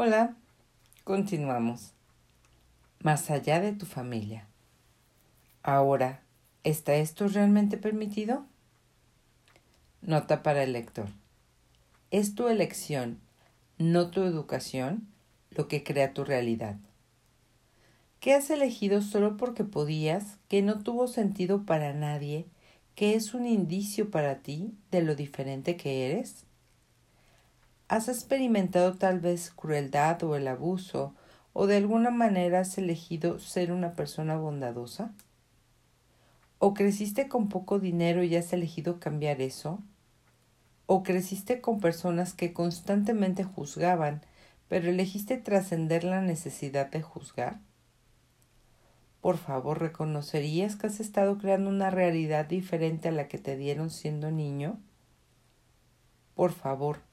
Hola, continuamos. Más allá de tu familia. Ahora, ¿está esto realmente permitido? Nota para el lector. Es tu elección, no tu educación, lo que crea tu realidad. ¿Qué has elegido solo porque podías, que no tuvo sentido para nadie, que es un indicio para ti de lo diferente que eres? ¿Has experimentado tal vez crueldad o el abuso o de alguna manera has elegido ser una persona bondadosa? ¿O creciste con poco dinero y has elegido cambiar eso? ¿O creciste con personas que constantemente juzgaban, pero elegiste trascender la necesidad de juzgar? Por favor, ¿reconocerías que has estado creando una realidad diferente a la que te dieron siendo niño? Por favor,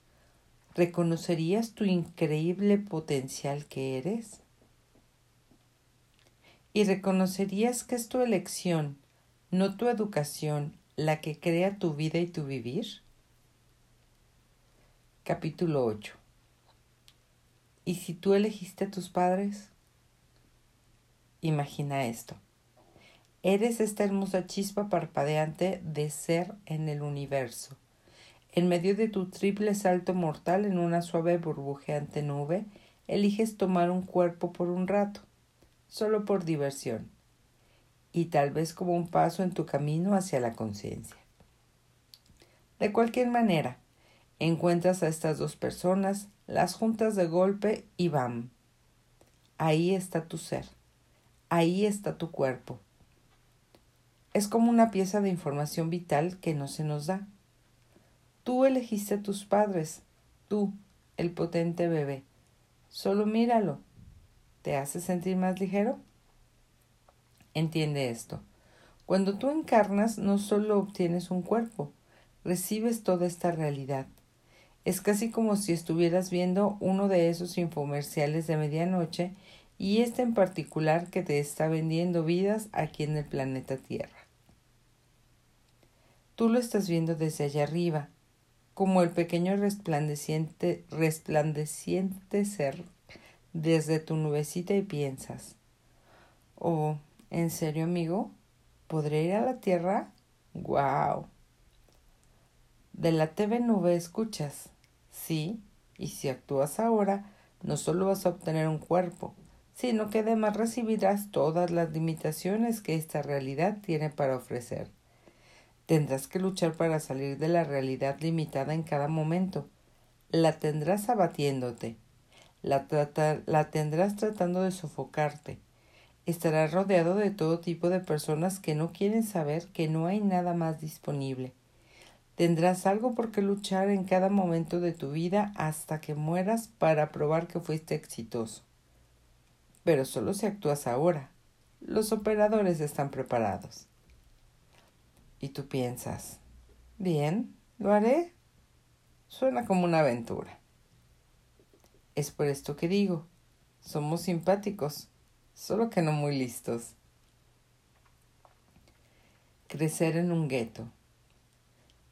¿Reconocerías tu increíble potencial que eres? ¿Y reconocerías que es tu elección, no tu educación, la que crea tu vida y tu vivir? Capítulo 8 ¿Y si tú elegiste a tus padres? Imagina esto. Eres esta hermosa chispa parpadeante de ser en el universo en medio de tu triple salto mortal en una suave burbujeante nube, eliges tomar un cuerpo por un rato, solo por diversión, y tal vez como un paso en tu camino hacia la conciencia. De cualquier manera, encuentras a estas dos personas, las juntas de golpe y bam. Ahí está tu ser, ahí está tu cuerpo. Es como una pieza de información vital que no se nos da Tú elegiste a tus padres, tú, el potente bebé. Solo míralo. ¿Te hace sentir más ligero? Entiende esto. Cuando tú encarnas, no solo obtienes un cuerpo, recibes toda esta realidad. Es casi como si estuvieras viendo uno de esos infomerciales de medianoche y este en particular que te está vendiendo vidas aquí en el planeta Tierra. Tú lo estás viendo desde allá arriba, como el pequeño resplandeciente, resplandeciente ser desde tu nubecita y piensas, oh, ¿en serio, amigo? ¿Podré ir a la Tierra? ¡Guau! De la TV nube escuchas, sí, y si actúas ahora, no solo vas a obtener un cuerpo, sino que además recibirás todas las limitaciones que esta realidad tiene para ofrecer. Tendrás que luchar para salir de la realidad limitada en cada momento. La tendrás abatiéndote. La, tendrás tratando de sofocarte. Estarás rodeado de todo tipo de personas que no quieren saber que no hay nada más disponible. Tendrás algo por qué luchar en cada momento de tu vida hasta que mueras para probar que fuiste exitoso. Pero solo si actúas ahora. Los operadores están preparados. Y tú piensas, bien, lo haré. Suena como una aventura. Es por esto que digo, somos simpáticos, solo que no muy listos. Crecer en un gueto.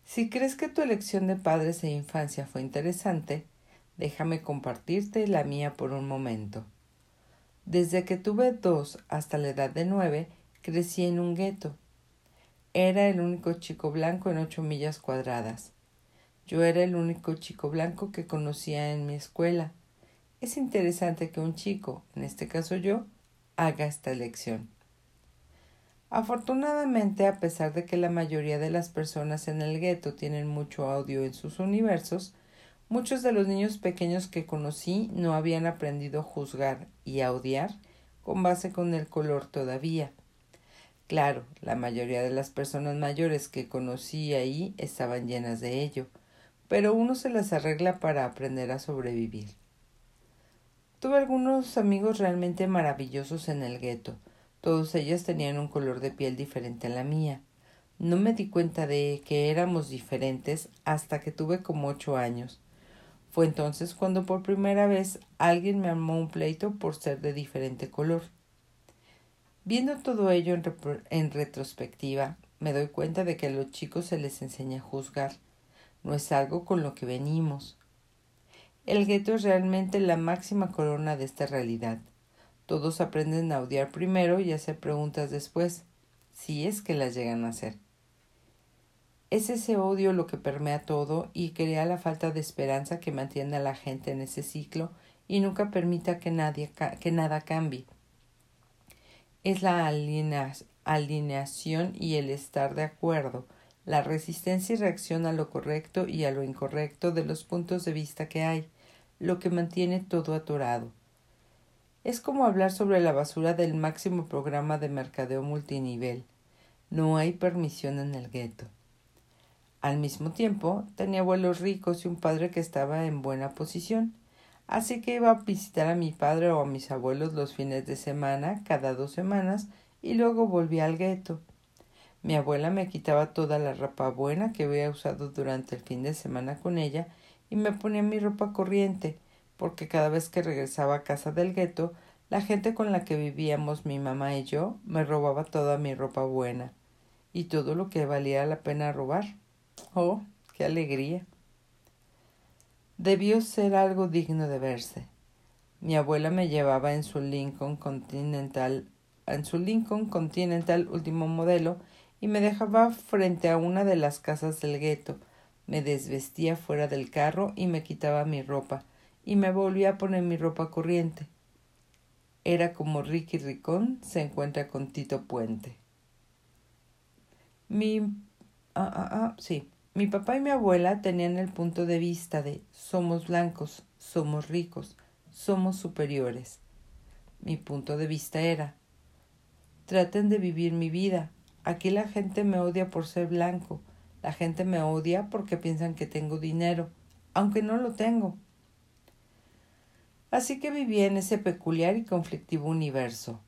Si crees que tu elección de padres e infancia fue interesante, déjame compartirte la mía por un momento. Desde que tuve dos hasta la edad de nueve, crecí en un gueto era el único chico blanco en ocho millas cuadradas. Yo era el único chico blanco que conocía en mi escuela. Es interesante que un chico, en este caso yo, haga esta elección. Afortunadamente, a pesar de que la mayoría de las personas en el gueto tienen mucho audio en sus universos, muchos de los niños pequeños que conocí no habían aprendido a juzgar y a odiar con base con el color todavía. Claro, la mayoría de las personas mayores que conocí ahí estaban llenas de ello, pero uno se las arregla para aprender a sobrevivir. Tuve algunos amigos realmente maravillosos en el gueto. Todos ellos tenían un color de piel diferente a la mía. No me di cuenta de que éramos diferentes hasta que tuve como ocho años. Fue entonces cuando por primera vez alguien me armó un pleito por ser de diferente color. Viendo todo ello en, retrospectiva, me doy cuenta de que a los chicos se les enseña a juzgar. No es algo con lo que venimos. El gueto es realmente la máxima corona de esta realidad. Todos aprenden a odiar primero y hacer preguntas después, si es que las llegan a hacer. Es ese odio lo que permea todo y crea la falta de esperanza que mantiene a la gente en ese ciclo y nunca permita que, nadie, que nada cambie. Es la alineación y el estar de acuerdo, la resistencia y reacción a lo correcto y a lo incorrecto de los puntos de vista que hay, lo que mantiene todo atorado. Es como hablar sobre la basura del máximo programa de mercadeo multinivel. No hay permisión en el gueto. Al mismo tiempo, tenía abuelos ricos y un padre que estaba en buena posición, así que iba a visitar a mi padre o a mis abuelos los fines de semana, cada dos semanas, y luego volvía al gueto. Mi abuela me quitaba toda la ropa buena que había usado durante el fin de semana con ella y me ponía mi ropa corriente, porque cada vez que regresaba a casa del gueto, la gente con la que vivíamos, mi mamá y yo, me robaba toda mi ropa buena y todo lo que valía la pena robar. Oh, qué alegría. Debió ser algo digno de verse. Mi abuela me llevaba en su Lincoln Continental, en su Lincoln Continental último modelo, y me dejaba frente a una de las casas del gueto. Me desvestía fuera del carro y me quitaba mi ropa, y me volvía a poner mi ropa corriente. Era como Ricky Ricón se encuentra con Tito Puente. Mi. Ah, ah, ah, sí. Mi papá y mi abuela tenían el punto de vista de somos blancos, somos ricos, somos superiores. Mi punto de vista era traten de vivir mi vida. Aquí la gente me odia por ser blanco. La gente me odia porque piensan que tengo dinero, aunque no lo tengo. Así que vivía en ese peculiar y conflictivo universo.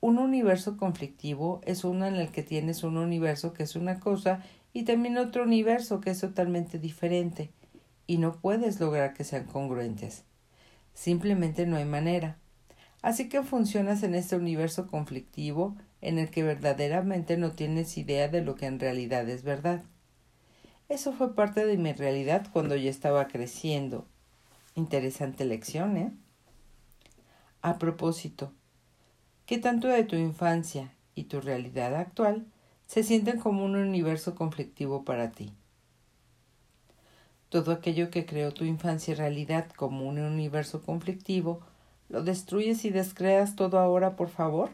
Un universo conflictivo es uno en el que tienes un universo que es una cosa y también otro universo que es totalmente diferente, y no puedes lograr que sean congruentes. Simplemente no hay manera. Así que funcionas en este universo conflictivo en el que verdaderamente no tienes idea de lo que en realidad es verdad. Eso fue parte de mi realidad cuando yo estaba creciendo Interesante lección, ¿eh? A propósito, ¿qué tanto de tu infancia y tu realidad actual se sienten como un universo conflictivo para ti? Todo aquello que creó tu infancia y realidad como un universo conflictivo, ¿lo destruyes y descreas todo ahora, por favor?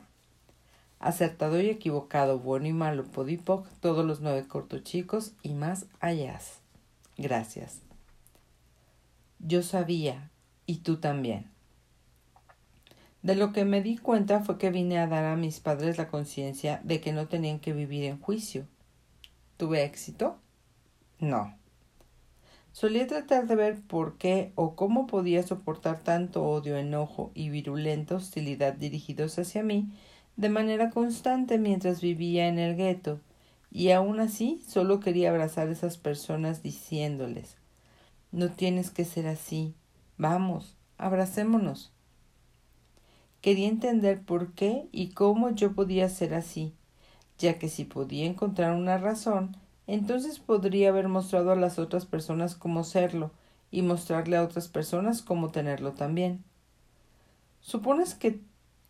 Acertado y equivocado, bueno y malo, podipoc, todos los nueve cortos chicos y más allá. Gracias. Yo sabía, y tú también. De lo que me di cuenta fue que vine a dar a mis padres la conciencia de que no tenían que vivir en juicio. ¿Tuve éxito? No. Solía tratar de ver por qué o cómo podía soportar tanto odio, enojo y virulenta hostilidad dirigidos hacia mí de manera constante mientras vivía en el gueto, y aún así solo quería abrazar a esas personas diciéndoles no tienes que ser así. Vamos, abracémonos. Quería entender por qué y cómo yo podía ser así, ya que si podía encontrar una razón, entonces podría haber mostrado a las otras personas cómo serlo y mostrarle a otras personas cómo tenerlo también. ¿Supones que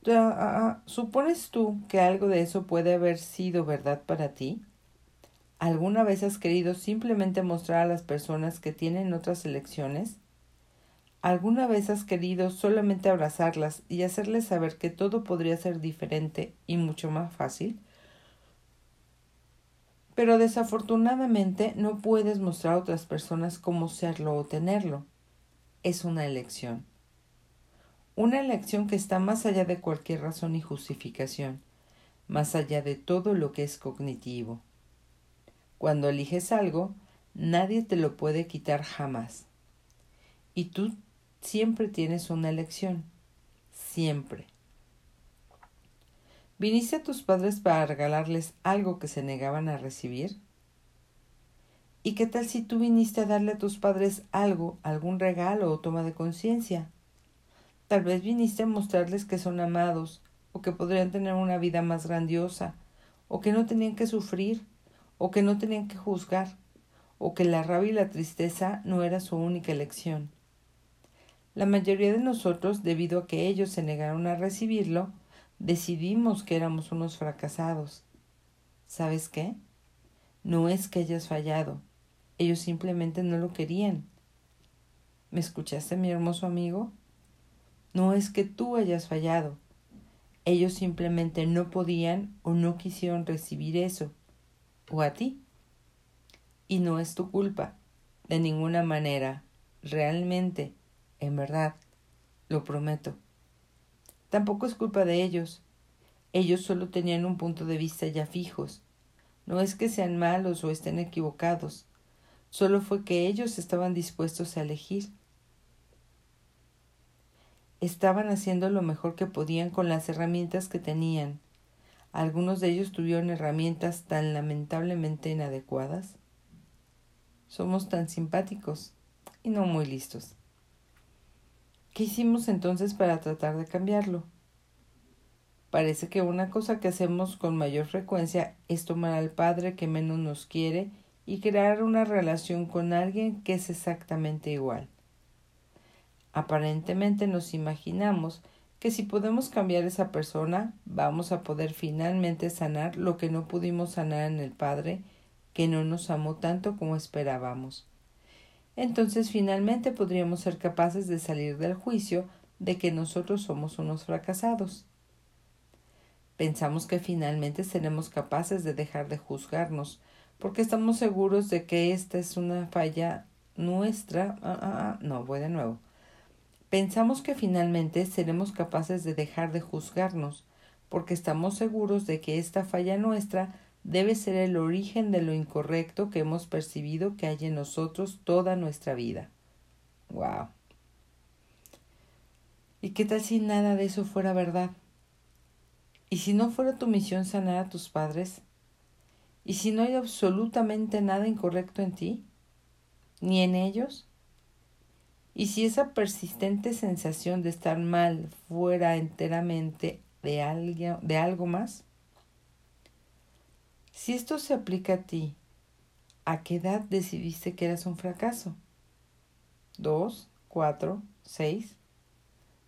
ah, ah, ah, ¿Supones tú que algo de eso puede haber sido verdad para ti? ¿Alguna vez has querido simplemente mostrar a las personas que tienen otras elecciones? ¿Alguna vez has querido solamente abrazarlas y hacerles saber que todo podría ser diferente y mucho más fácil? Pero desafortunadamente no puedes mostrar a otras personas cómo serlo o tenerlo. Es una elección. Una elección que está más allá de cualquier razón y justificación, más allá de todo lo que es cognitivo. Cuando eliges algo, nadie te lo puede quitar jamás. Y tú siempre tienes una elección. Siempre. ¿Viniste a tus padres para regalarles algo que se negaban a recibir? ¿Y qué tal si tú viniste a darle a tus padres algo, algún regalo o toma de conciencia? Tal vez viniste a mostrarles que son amados, o que podrían tener una vida más grandiosa, o que no tenían que sufrir, o que no tenían que juzgar, o que la rabia y la tristeza no era su única elección. La mayoría de nosotros, debido a que ellos se negaron a recibirlo, decidimos que éramos unos fracasados. ¿Sabes qué? No es que hayas fallado, ellos simplemente no lo querían. ¿Me escuchaste, mi hermoso amigo? No es que tú hayas fallado, ellos simplemente no podían o no quisieron recibir eso, o a ti. Y no es tu culpa, de ninguna manera, realmente, en verdad, lo prometo. Tampoco es culpa de ellos. Ellos solo tenían un punto de vista ya fijos. No es que sean malos o estén equivocados, solo fue que ellos estaban dispuestos a elegir. Estaban haciendo lo mejor que podían con las herramientas que tenían. Algunos de ellos tuvieron herramientas tan lamentablemente inadecuadas. Somos tan simpáticos y no muy listos. ¿Qué hicimos entonces para tratar de cambiarlo? Parece que una cosa que hacemos con mayor frecuencia es tomar al padre que menos nos quiere y crear una relación con alguien que es exactamente igual. Aparentemente nos imaginamos que si podemos cambiar esa persona, vamos a poder finalmente sanar lo que no pudimos sanar en el Padre, que no nos amó tanto como esperábamos. Entonces finalmente podríamos ser capaces de salir del juicio de que nosotros somos unos fracasados. Pensamos que finalmente seremos capaces de dejar de juzgarnos, porque estamos seguros de que esta es una falla nuestra. Ah, ah, ah, no, voy de nuevo. Pensamos que finalmente seremos capaces de dejar de juzgarnos, porque estamos seguros de que esta falla nuestra debe ser el origen de lo incorrecto que hemos percibido que hay en nosotros toda nuestra vida. Wow. ¿Y qué tal si nada de eso fuera verdad? ¿Y si no fuera tu misión sanar a tus padres? ¿Y si no hay absolutamente nada incorrecto en ti? ¿Ni en ellos? ¿Y si esa persistente sensación de estar mal fuera enteramente de algo, de algo más? Si esto se aplica a ti, ¿a qué edad decidiste que eras un fracaso? ¿Dos? ¿Cuatro? ¿Seis?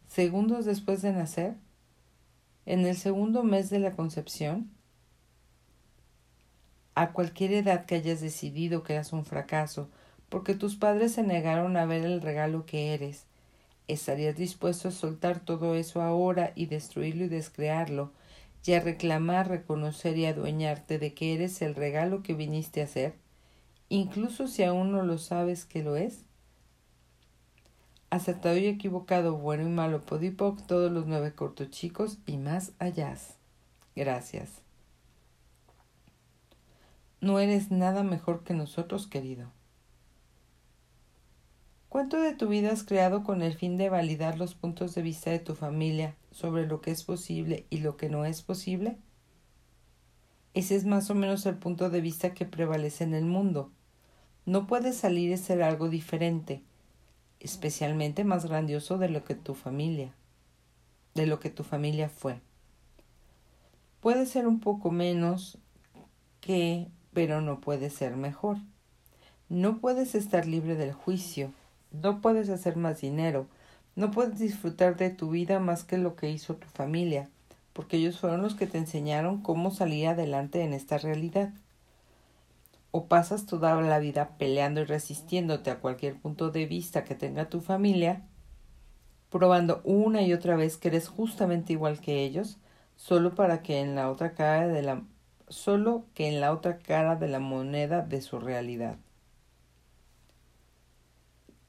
¿Segundos después de nacer? en el segundo mes de la concepción, a cualquier edad que hayas decidido que eras un fracaso, porque tus padres se negaron a ver el regalo que eres, ¿estarías dispuesto a soltar todo eso ahora y destruirlo y descrearlo, y a reclamar, reconocer y adueñarte de que eres el regalo que viniste a ser, incluso si aún no lo sabes que lo es? acertado y equivocado, bueno y malo, podipoc, todos los nueve cortos chicos y más allá. Gracias. No eres nada mejor que nosotros, querido. ¿Cuánto de tu vida has creado con el fin de validar los puntos de vista de tu familia sobre lo que es posible y lo que no es posible? Ese es más o menos el punto de vista que prevalece en el mundo. No puedes salir y ser algo diferente especialmente más grandioso de lo que tu familia, de lo que tu familia fue. Puede ser un poco menos que, pero no puede ser mejor. No puedes estar libre del juicio, no puedes hacer más dinero, no puedes disfrutar de tu vida más que lo que hizo tu familia, porque ellos fueron los que te enseñaron cómo salir adelante en esta realidad o pasas toda la vida peleando y resistiéndote a cualquier punto de vista que tenga tu familia, probando una y otra vez que eres justamente igual que ellos, solo para que en la otra cara de la solo que en la otra cara de la moneda de su realidad.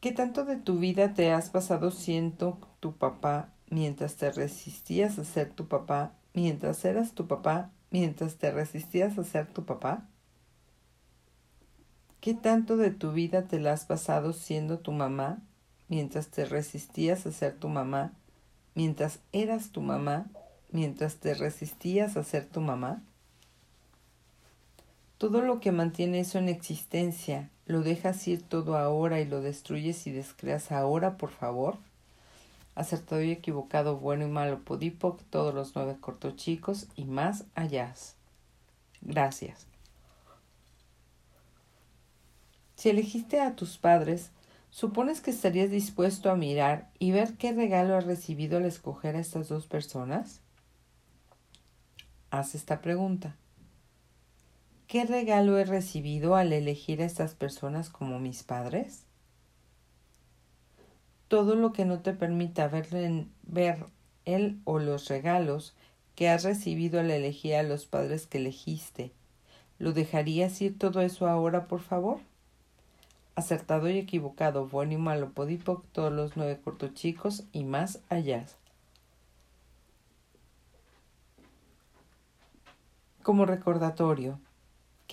¿Qué tanto de tu vida te has pasado siendo tu papá mientras te resistías a ser tu papá, mientras eras tu papá, mientras te resistías a ser tu papá? ¿Qué tanto de tu vida te la has pasado siendo tu mamá mientras te resistías a ser tu mamá, mientras eras tu mamá, mientras te resistías a ser tu mamá? Todo lo que mantiene eso en existencia, ¿lo dejas ir todo ahora y lo destruyes y descreas ahora, por favor? Acertado y equivocado, bueno y malo, podipoc, todos los nueve cortos chicos y más allá. Gracias. Si elegiste a tus padres, ¿Supones que estarías dispuesto a mirar y ver qué regalo has recibido al escoger a estas dos personas? Haz esta pregunta. ¿Qué regalo he recibido al elegir a estas personas como mis padres? Todo lo que no te permita ver, ver él o los regalos que has recibido al elegir a los padres que elegiste, ¿lo dejarías ir todo eso ahora, por favor? acertado y equivocado, bueno y malo, podipoc, todos los nueve cortochicos y más allá. Como recordatorio,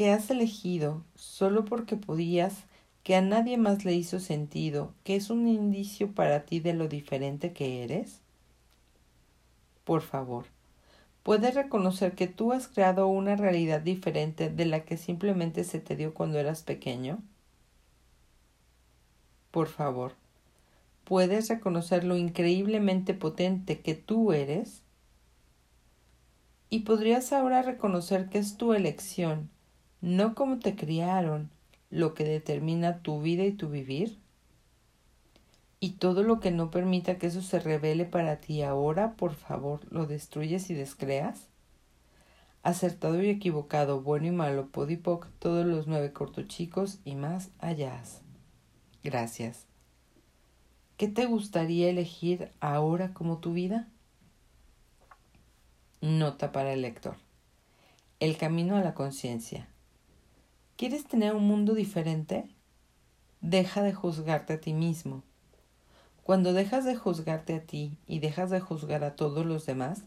que has elegido solo porque podías, que a nadie más le hizo sentido, que es un indicio para ti de lo diferente que eres? Por favor, ¿puedes reconocer que tú has creado una realidad diferente de la que simplemente se te dio cuando eras pequeño? por favor, ¿puedes reconocer lo increíblemente potente que tú eres? Y podrías ahora reconocer que es tu elección, no como te criaron, lo que determina tu vida y tu vivir. Y todo lo que no permita que eso se revele para ti ahora, por favor, lo destruyes y descreas. Acertado y equivocado, bueno y malo, podipoc, todos los nueve cortochicos y más allá. Gracias. ¿Qué te gustaría elegir ahora como tu vida? Nota para el lector. El camino a la conciencia. ¿Quieres tener un mundo diferente? Deja de juzgarte a ti mismo. Cuando dejas de juzgarte a ti y dejas de juzgar a todos los demás,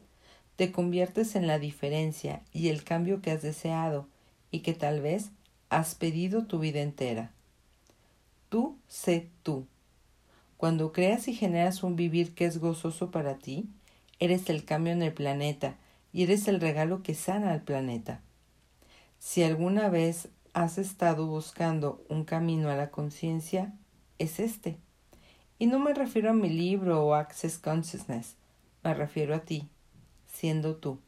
te conviertes en la diferencia y el cambio que has deseado y que tal vez has pedido tu vida entera. Tú sé tú. Cuando creas y generas un vivir que es gozoso para ti, eres el cambio en el planeta y eres el regalo que sana al planeta. Si alguna vez has estado buscando un camino a la conciencia, es este. Y no me refiero a mi libro o Access Consciousness, me refiero a ti, siendo tú.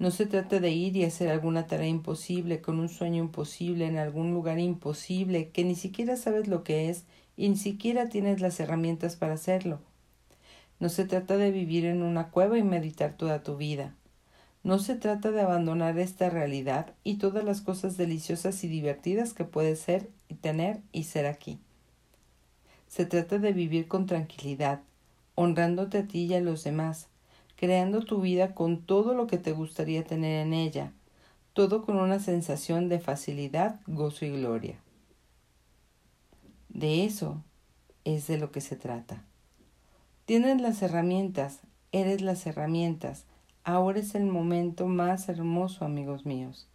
No se trata de ir y hacer alguna tarea imposible, con un sueño imposible, en algún lugar imposible, que ni siquiera sabes lo que es y ni siquiera tienes las herramientas para hacerlo. No se trata de vivir en una cueva y meditar toda tu vida. No se trata de abandonar esta realidad y todas las cosas deliciosas y divertidas que puedes ser y tener y ser aquí. Se trata de vivir con tranquilidad, honrándote a ti y a los demás, creando tu vida con todo lo que te gustaría tener en ella, todo con una sensación de facilidad, gozo y gloria. De eso es de lo que se trata. Tienes las herramientas, eres las herramientas, ahora es el momento más hermoso, amigos míos.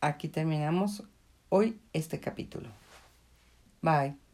Aquí terminamos hoy este capítulo. Bye.